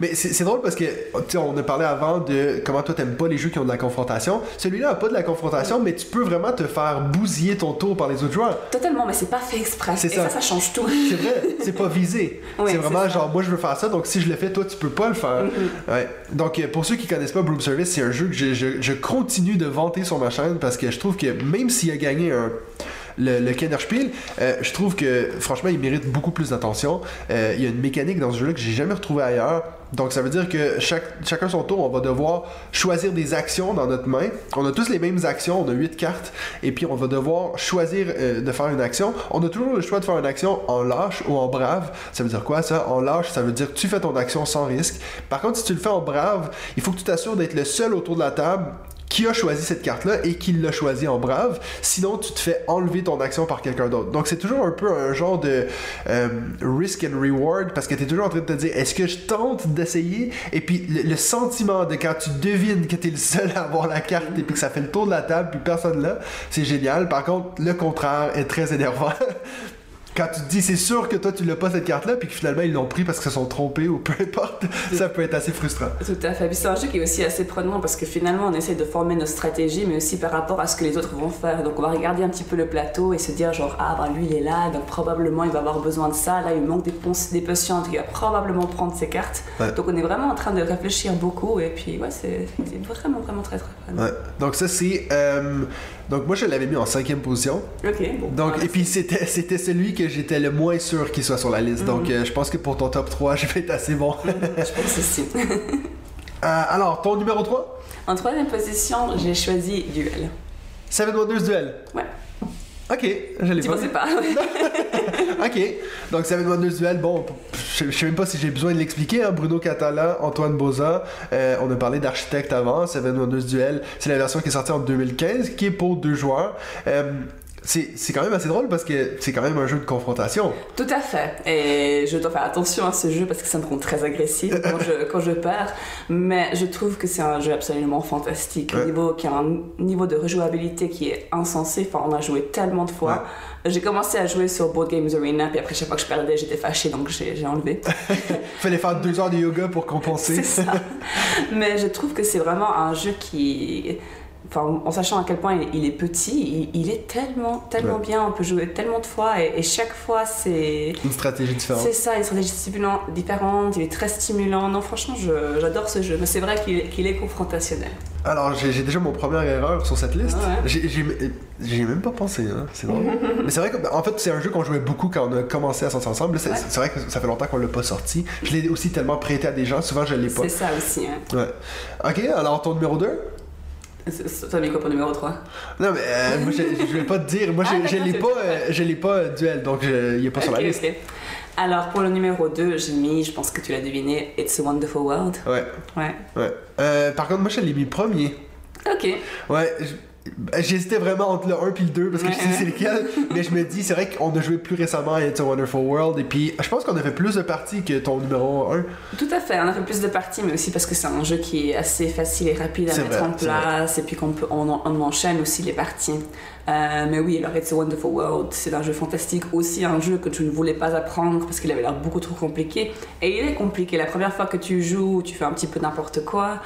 Mais c'est drôle parce que, tu on a parlé avant de comment toi t'aimes pas les jeux qui ont de la confrontation. Celui-là a pas de la confrontation, mais tu peux vraiment te faire bousiller ton tour par les autres joueurs. Totalement, mais c'est pas fait exprès. Et ça. ça, change tout. C'est vrai, c'est pas visé. c'est vraiment genre, moi je veux faire ça, donc si je le fais, toi tu peux pas le faire. Mm-hmm. ouais. Donc euh, pour ceux qui connaissent pas Broom Service, c'est un jeu que je, je, je continue de vanter sur ma chaîne parce que je trouve que même s'il a gagné un le, le Kennerspiel, euh, je trouve que franchement, il mérite beaucoup plus d'attention. Euh, il y a une mécanique dans ce jeu-là que j'ai jamais retrouvé ailleurs. Donc ça veut dire que chacun son tour, on va devoir choisir des actions dans notre main. On a tous les mêmes actions, on a 8 cartes, et puis on va devoir choisir euh, de faire une action. On a toujours le choix de faire une action en lâche ou en brave. Ça veut dire quoi ça? En lâche, ça veut dire que tu fais ton action sans risque. Par contre, si tu le fais en brave, il faut que tu t'assures d'être le seul autour de la table qui a choisi cette carte-là et qui l'a choisi en brave. Sinon, tu te fais enlever ton action par quelqu'un d'autre. Donc, c'est toujours un peu un genre de euh, risk and reward parce que tu es toujours en train de te dire est-ce que je tente d'essayer? Et puis, le, sentiment de quand tu devines que tu es le seul à avoir la carte et puis que ça fait le tour de la table puis personne là, c'est génial. Par contre, le contraire est très énervant quand tu te dis c'est sûr que toi tu l'as pas cette carte là puis que finalement ils l'ont pris parce qu'ils se sont trompés ou peu importe ça peut être assez frustrant. Tout à fait. C'est un jeu qui est aussi assez prenant parce que finalement on essaie de former nos stratégies mais aussi par rapport à ce que les autres vont faire. Donc on va regarder un petit peu le plateau et se dire genre ah bah lui il est là donc probablement il va avoir besoin de ça. Là il manque des, des potions il va probablement prendre ses cartes. Donc on est vraiment en train de réfléchir beaucoup et puis ouais c'est vraiment vraiment très très prenant. Ouais. donc ça c'est euh, donc moi je l'avais mis en cinquième position ok donc et puis c'était c'était celui que j'étais le moins sûr qu'il soit sur la liste. Donc, mhm. euh, je pense que pour ton top 3, je vais être assez bon. je pense aussi. Euh, alors, ton numéro 3 En troisième position, j'ai choisi Duel. Seven Wonders Duel Ouais. Ok, je l'ai pas. Tu pas. ok, donc Seven Wonders Duel, bon, je, sais même pas si j'ai besoin de l'expliquer. Hein. Bruno Catala, Antoine Boza, euh, on a parlé d'architecte avant. Seven Wonders Duel, c'est la version qui est sortie en 2015, qui est pour deux joueurs. C'est quand même assez drôle parce que c'est quand même un jeu de confrontation. Tout à fait. Et je dois faire attention à ce jeu parce que ça me rend très agressif quand je, quand je perds. Mais je trouve que c'est un jeu absolument fantastique. Niveau, qui a un niveau de rejouabilité qui est insensé. Enfin, on a joué tellement de fois. J'ai commencé à jouer sur Board Games Arena, puis après chaque fois que je perdais, j'étais fâchée, donc j'ai enlevé. Fallait faire deux heures de yoga pour compenser. C'est ça. Mais je trouve que c'est vraiment un jeu qui Enfin, en sachant à quel point il, est petit, il, est tellement, tellement bien, on peut jouer tellement de fois et, chaque fois c'est. Une stratégie différente. C'est ça, une stratégie différente, il est très stimulant. Non, franchement, j'adore ce jeu, mais c'est vrai qu'il est confrontationnel. Alors, j'ai déjà mon première erreur sur cette liste. J'ai même pas pensé, hein. c'est drôle. mais c'est vrai qu'en en fait, c'est un jeu qu'on jouait beaucoup quand on a commencé à sortir ensemble. C'est vrai que ça fait longtemps qu'on l'a pas sorti. Je l'ai aussi tellement prêté à des gens, souvent je l'ai pas. C'est ça aussi, hein. Ouais. Ok, alors ton numéro 2 ça mis quoi pour numéro 3 Non, mais euh, moi, je, je, vais pas te dire. Moi, je, ah, l'ai pas, euh, je l'ai pas euh, duel, donc il est pas sur la liste. Alors, pour le numéro 2, j'ai mis, je pense que tu l'as deviné, It's a Wonderful World. Ouais. Ouais. ouais. par contre, moi, je l'ai mis premier. Ok. Ouais. Ben, j'hésitais vraiment entre le 1 et le 2 parce que je sais c'est lequel, mais je me dis, c'est vrai qu'on a joué plus récemment à It's a Wonderful World et puis je pense qu'on a fait plus de parties que ton numéro 1. Tout à fait, on a fait plus de parties, mais aussi parce que c'est un jeu qui est assez facile et rapide à mettre en place et puis qu'on peut, on, enchaîne aussi les parties. Euh, mais oui, alors It's a Wonderful World, c'est un jeu fantastique, aussi un jeu que tu ne voulais pas apprendre parce qu'il avait l'air beaucoup trop compliqué. Et il est compliqué, la première fois que tu joues, tu fais un petit peu n'importe quoi.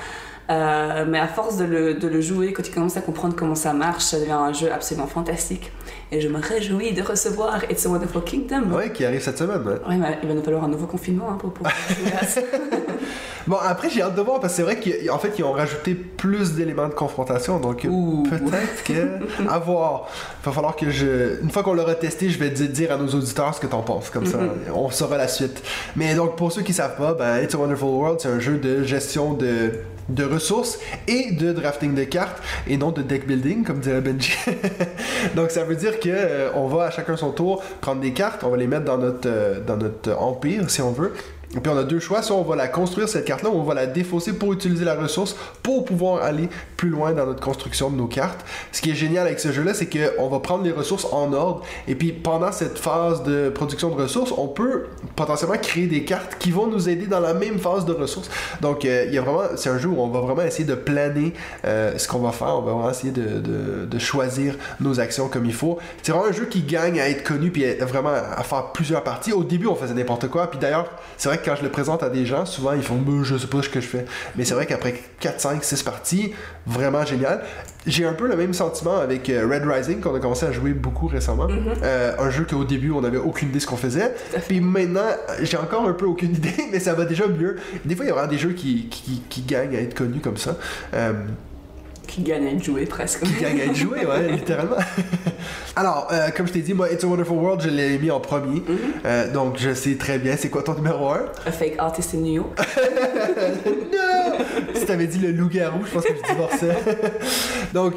Euh, mais à force de le, de le, jouer, quand tu commences à comprendre comment ça marche, ça devient un jeu absolument fantastique. Et je me réjouis de recevoir It's a Wonderful Kingdom. Ouais, qui arrive cette semaine. Ouais. ouais il va nous falloir un nouveau confinement hein, pour Bon, après, j'ai hâte de voir parce que c'est vrai qu'en fait, ils ont rajouté plus d'éléments de confrontation. Donc, peut-être que. à voir. Il va falloir que je. Une fois qu'on l'aura testé, je vais dire à nos auditeurs ce que t'en penses. Comme ça, mm-hmm. on saura la suite. Mais donc, pour ceux qui savent pas, ben, It's a Wonderful World, c'est un jeu de gestion de de ressources et de drafting de cartes et non de deck building comme dirait Benji. Donc ça veut dire que euh, on va à chacun son tour prendre des cartes, on va les mettre dans notre euh, dans notre empire si on veut puis on a deux choix, soit on va la construire cette carte-là, ou on va la défausser pour utiliser la ressource pour pouvoir aller plus loin dans notre construction de nos cartes. Ce qui est génial avec ce jeu-là, c'est qu'on va prendre les ressources en ordre, et puis pendant cette phase de production de ressources, on peut potentiellement créer des cartes qui vont nous aider dans la même phase de ressources. Donc euh, a c'est un jeu où on va vraiment essayer de planer euh, ce qu'on va faire, on va vraiment essayer de, choisir nos actions comme il faut. C'est vraiment un jeu qui gagne à être connu, puis vraiment à faire plusieurs parties. Au début, on faisait n'importe quoi, puis d'ailleurs, c'est vrai que quand je le présente à des gens, souvent ils font bah, je sais pas ce que je fais. Mais c'est vrai qu'après 4, 5, 6 parties, vraiment génial. J'ai un peu le même sentiment avec euh, Red Rising qu'on a commencé à jouer beaucoup récemment. Mm-hmm. euh, un jeu qu'au début on avait aucune idée ce qu'on faisait. Puis maintenant j'ai encore un peu aucune idée, mais ça va déjà mieux. Des fois il y a vraiment des jeux qui, qui, qui gagnent à être connus comme ça. Euh, qui gagne à être joué presque. Qui gagne à être joué, ouais, littéralement. Alors, euh, comme je t'ai dit, moi, It's a Wonderful World, je l'ai mis en premier. Mm-hmm. Euh, donc, je sais très bien c'est quoi ton numéro 1. A fake artist in New York. non! Si t'avais dit le loup-garou, je pense que je divorçais. donc,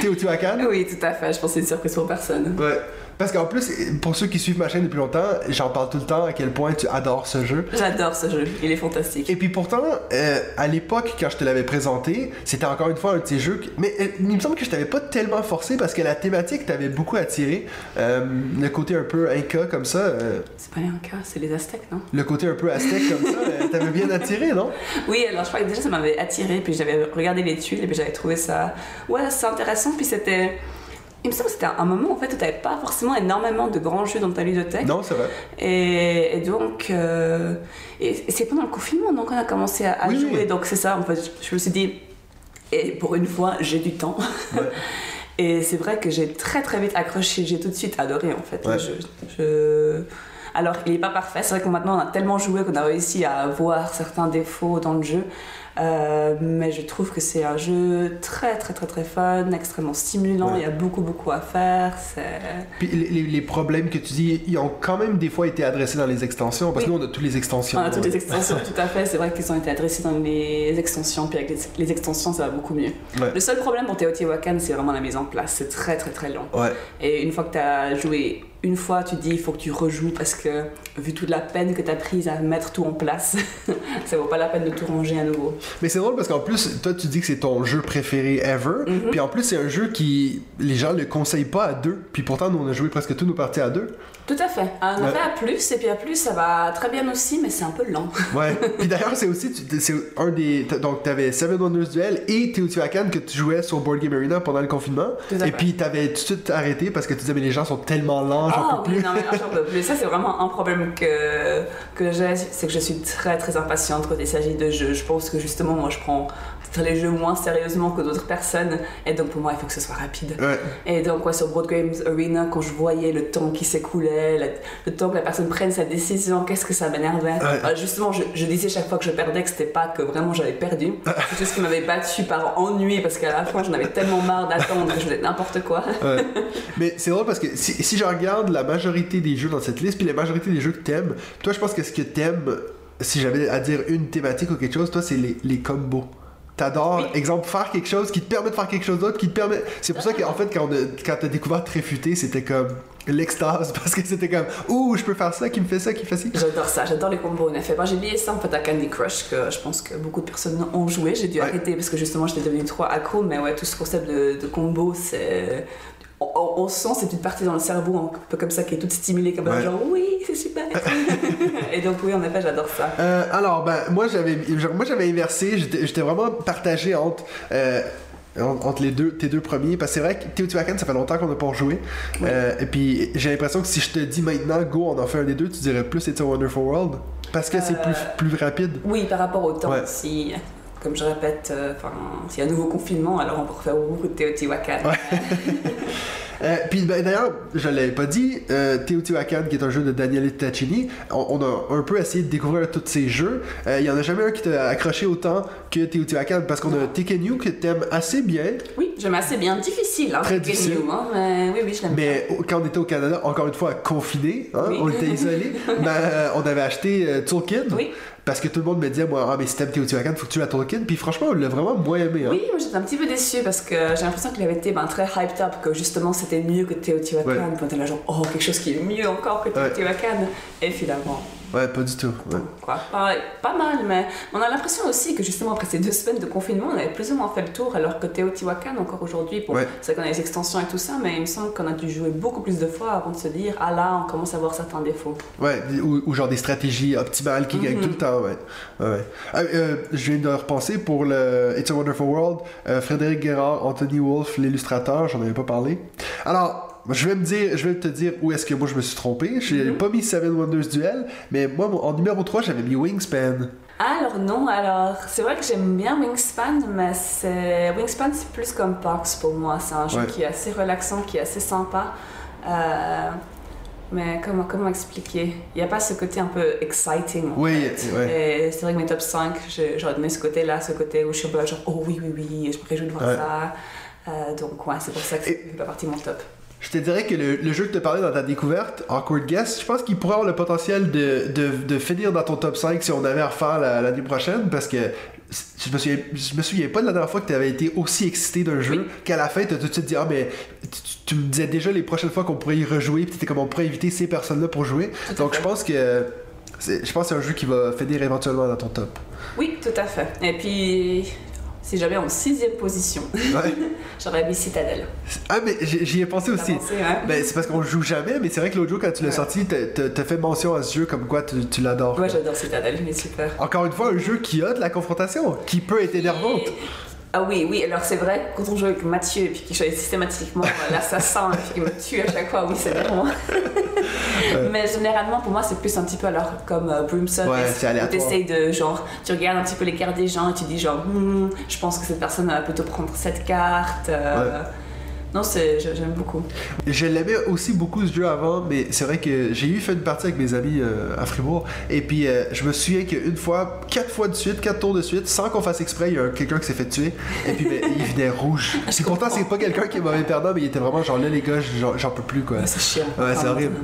Teotihuacan? Oui, tout à fait. Je pense que c'est une surprise pour personne. Ouais. Parce qu'en plus, pour ceux qui suivent ma chaîne depuis longtemps, j'en parle tout le temps à quel point tu adores ce jeu. J'adore ce jeu, il est fantastique. Et puis pourtant, euh, à l'époque, quand je te l'avais présenté, c'était encore une fois un jeux. Que... Mais euh, il me semble que je t'avais pas tellement forcé parce que la thématique t'avait beaucoup attiré. Euh, le côté un peu Inca comme ça. C'est pas les Incas, c'est les Aztèques, non? le côté un peu aztèque comme ça, t'avais bien attiré, non? Oui, alors je crois que déjà ça m'avait attiré, puis j'avais regardé les tuiles, et puis j'avais trouvé ça. Ouais, c'est intéressant, puis c'était. Il me semble que c'était un moment en fait où t'avais pas forcément énormément de grands jeux dans ta ludothèque. Non, c'est vrai. Et, et donc, euh, et, et c'est pendant le confinement donc on a commencé à, à Oui, jouer. oui. Donc c'est ça, en fait, je, je me suis dit, et pour une fois, j'ai du temps. Ouais. et c'est vrai que j'ai très très vite accroché, j'ai tout de suite adoré en fait. Ouais. Je, je- Alors, il est pas parfait, c'est vrai que maintenant on a tellement joué qu'on a réussi à voir certains défauts dans le jeu. Euh, mais je trouve que c'est un jeu très très très très fun, extrêmement stimulant, Ouais. il y a beaucoup beaucoup à faire. Puis les, problèmes que tu dis, ils ont quand même des fois été adressés dans les extensions, parce que nous on a toutes les extensions. On a toutes les extensions, tout à fait. C'est vrai qu'ils ont été adressés dans les extensions, puis avec les, les extensions, ça va beaucoup mieux. Ouais. Le seul problème pour Teotihuacan, c'est vraiment la mise en place. C'est très très très long. Ouais. Et une fois que tu as joué une fois, tu dis il faut que tu rejoues parce que vu toute la peine que tu as prise à mettre tout en place, ça vaut pas la peine de tout ranger à nouveau. Mais c'est drôle parce qu'en plus, toi tu dis que c'est ton jeu préféré ever, Mhm. puis en plus c'est un jeu qui les gens le conseillent pas à deux, puis pourtant nous on a joué presque tous nos parties à deux. Tout à fait. On Ouais. à plus, et puis à plus, ça va très bien aussi, mais c'est un peu lent. Ouais. puis d'ailleurs c'est aussi c'est un des donc t'avais Seven Wonders Duel et Teotihuacan que tu jouais sur Board Game Arena pendant le confinement, Tout à et fait. puis t'avais tout de suite arrêté parce que tu disais mais les gens sont tellement lents, j'en Ah peux oui, plus. non mais non, j'en peux plus. Ça c'est vraiment un problème que, que j'ai, c'est que je suis très très impatiente quand il s'agit de jeux. Je pense que justement moi je prends les jeux moins sérieusement que d'autres personnes et donc pour moi il faut que ce soit rapide. Ouais. Et donc ouais, sur Broad Games Arena quand je voyais le temps qui s'écoulait, la- le temps que la personne prenne sa décision, qu'est-ce que ça m'énervait. Ouais. Euh, justement je, je disais chaque fois que je perdais que c'était pas que vraiment j'avais perdu, c'est juste qu'il m'avait battu par ennui parce qu'à la fin j'en avais tellement marre d'attendre que je faisais n'importe quoi. Ouais. Mais c'est drôle parce que si, si je regarde la majorité des jeux dans cette liste, puis la majorité des jeux que t'aimes, toi je pense que ce que t'aimes, si j'avais à dire une thématique ou quelque chose, toi c'est les, les combos. T'adores, Oui. exemple, faire quelque chose qui te permet de faire quelque chose d'autre, qui te permet. C'est pour ça qu'en fait, quand, quand t'as découvert Tréfuté, c'était comme l'extase, parce que c'était comme, ouh, je peux faire ça, qui me fait ça, qui me fait ci. J'adore ça, j'adore les combos en effet. Moi j'ai lié ça en fait à Candy Crush que je pense que beaucoup de personnes ont joué. J'ai dû Ouais. arrêter parce que justement j'étais devenue trop accro, mais ouais, tout ce concept de, de combo c'est. On, on- sent cette petite partie dans le cerveau un peu comme ça qui est toute stimulée comme Ouais. genre oui, c'est super. Et donc oui, en effet, j'adore ça. Euh, alors, ben, moi j'avais, moi j'avais inversé, j'étais, vraiment partagé entre, euh, en- entre les deux, tes deux premiers, parce que c'est vrai que Teotihuacan, ça fait longtemps qu'on n'a pas. Oui. Euh, et puis j'ai l'impression que si je te dis maintenant, go, on en fait un des deux, tu dirais plus It's a Wonderful World, parce que c'est plus, plus rapide. Oui, par rapport au temps, Ouais. si, comme je répète, euh, enfin, s'il y a un nouveau confinement, alors on peut refaire beaucoup de Teotihuacan. Euh, puis ben, d'ailleurs, je l'avais pas dit, euh, Teotihuacan, qui est un jeu de Daniele Taccini, on, on a un peu essayé de découvrir tous ces jeux. Euh, Il y en a jamais un qui t'a accroché autant que Teotihuacan, parce qu'on a Tekken You que t'aimes assez bien. Oui, j'aime assez bien. Difficile, hein, Très Tekken difficile. Hein, mais oui, oui, je l'aime bien. Mais quand on était au Canada, encore une fois confiné, hein, Oui. on était isolé, ben, euh, on avait acheté euh, Toolkit. Oui. Parce que tout le monde me disait, moi, ah, mais si t'aimes Teotihuacan, faut que tu aies Toolkit. Puis franchement, on l'a vraiment moins aimé. Hein. Oui, moi j'étais un petit peu déçue parce que j'ai l'impression qu'il avait été ben, très hyped up, que justement c'était mieux que Teotihuacan. Ouais. On était là genre, oh, quelque chose qui est mieux encore que Ouais. Teotihuacan. Et finalement, Ouais, pas du tout. Ouais. Quoi. Pas, pas mal, mais on a l'impression aussi que justement après ces deux semaines de confinement, on avait plus ou moins fait le tour, alors que Teotihuacan, encore aujourd'hui, bon, Ouais. c'est qu'on a les extensions et tout ça, mais il me semble qu'on a dû jouer beaucoup plus de fois avant de se dire, ah là, on commence à voir certains défauts. Ouais, ou, ou genre des stratégies optimales qui gagnent Mhm. tout le temps, ouais. Ah, euh, je viens de repenser pour le It's a Wonderful World, euh, Frédéric Guérard, Anthony Wolf, l'illustrateur, j'en avais pas parlé. Alors, je vais me dire, je vais te dire où est-ce que moi je me suis trompé. J'ai Mhm. pas mis Seven Wonders Duel, mais moi en numéro 3, j'avais mis Wingspan. Alors non, alors c'est vrai que j'aime bien Wingspan, mais Wingspan c'est plus comme Parks pour moi. C'est un jeu Ouais. qui est assez relaxant, qui est assez sympa. Euh, mais comment, comment expliquer? Il n'y a pas ce côté un peu exciting. en Oui, ouais. C'est vrai que mes top 5, j'ai- j'aurais donné ce côté-là, ce côté où je suis un peu genre oh oui, oui, oui, je me réjouis de voir Ouais. ça. Euh, donc ouais, c'est pour ça que c'est pas partie de mon top. Je te dirais que le, le jeu que tu as parlé dans ta découverte, Awkward Guess, je pense qu'il pourrait avoir le potentiel de, de, de finir dans ton top 5 si on avait à refaire la- l'année prochaine parce que je me, souviens, je me souviens pas de la dernière fois que tu avais été aussi excité d'un jeu Oui. qu'à la fin tu as tout de suite dit Ah, mais tu, tu me disais déjà les prochaines fois qu'on pourrait y rejouer, puis tu comme on pourrait inviter ces personnes-là pour jouer. Tout Donc je pense que c'est- je pense que c'est un jeu qui va finir éventuellement dans ton top. Oui, tout à fait. Et puis, si j'avais en sixième position, Ouais. j'aurais mis Citadel. ah, mais j'y ai pensé aussi. Avancé, hein. Ben, c'est parce qu'on joue jamais, mais c'est vrai que l'autre jour, quand tu l'as Ouais. sorti, t'as- fait mention à ce jeu comme quoi tu, tu l'adores. Moi j'adore Citadel, il est super. Encore une fois, un jeu qui a de la confrontation, qui peut être énervante. Ah oui, oui, alors c'est vrai, quand on joue avec Mathieu et puis qu'il choisit systématiquement euh, l'assassin et puis qu'il me tue à chaque fois, oui, c'est énervant. Mais généralement, pour moi, c'est plus un petit peu alors comme euh, Service. Ouais, t'essayes de genre, tu regardes un petit peu les cartes des gens et tu dis genre, Hmm, je pense que cette personne va plutôt prendre cette carte. euh, Non, c'est, j'aime beaucoup. Je l'aimais aussi beaucoup ce jeu avant, mais c'est vrai que j'ai eu fait une partie avec mes amis euh, à Fribourg, et puis euh, je me souviens qu'une fois, quatre fois de suite, quatre tours de suite, sans qu'on fasse exprès, il y a quelqu'un qui s'est fait tuer, et puis ben, il venait rouge. Je Et pourtant, c'est pas quelqu'un qui est mauvais perdant, mais il était vraiment genre là, les gars, j'en peux plus quoi. C'est chiant. Ouais, c'est horrible.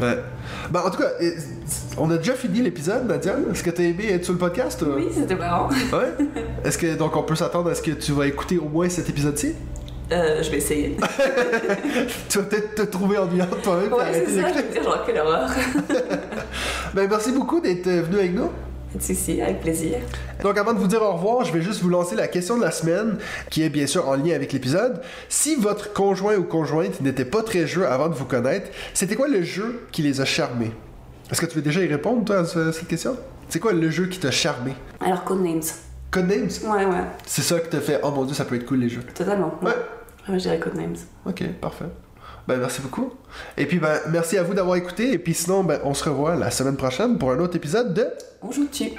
Ouais. Ben, en tout cas, on a déjà fini l'épisode, Nadia. Est-ce que t'as aimé être sur le podcast? ou- Oui, c'était marrant. Ouais. Est-ce que donc on peut s'attendre à ce que tu vas écouter au moins cet épisode-ci? Euh, je vais essayer. Tu vas peut-être te trouver ennuyant toi-même. Ouais, c'est ça, je vais dire genre quelle horreur. Ben, merci beaucoup d'être euh, venu avec nous. De soucis, avec plaisir. Donc avant de vous dire au revoir, je vais juste vous lancer la question de la semaine, qui est bien sûr en lien avec l'épisode. Si votre conjoint ou conjointe n'était pas très jeu avant de vous connaître, c'était quoi le jeu qui les a charmés? Est-ce que tu veux déjà y répondre, toi, à ce- cette question? C'est quoi le jeu qui t'a charmé? Alors, Codenames. Codenames? Ouais, ouais, C'est ça que t'a fait, oh mon dieu, ça peut être cool les jeux. totalement. Ouais. Ouais, je dirais Codenames. Ok, parfait. Ben merci beaucoup. Et puis ben merci à vous d'avoir écouté. Et puis sinon, ben on se revoit la semaine prochaine pour un autre épisode de On joue dessus.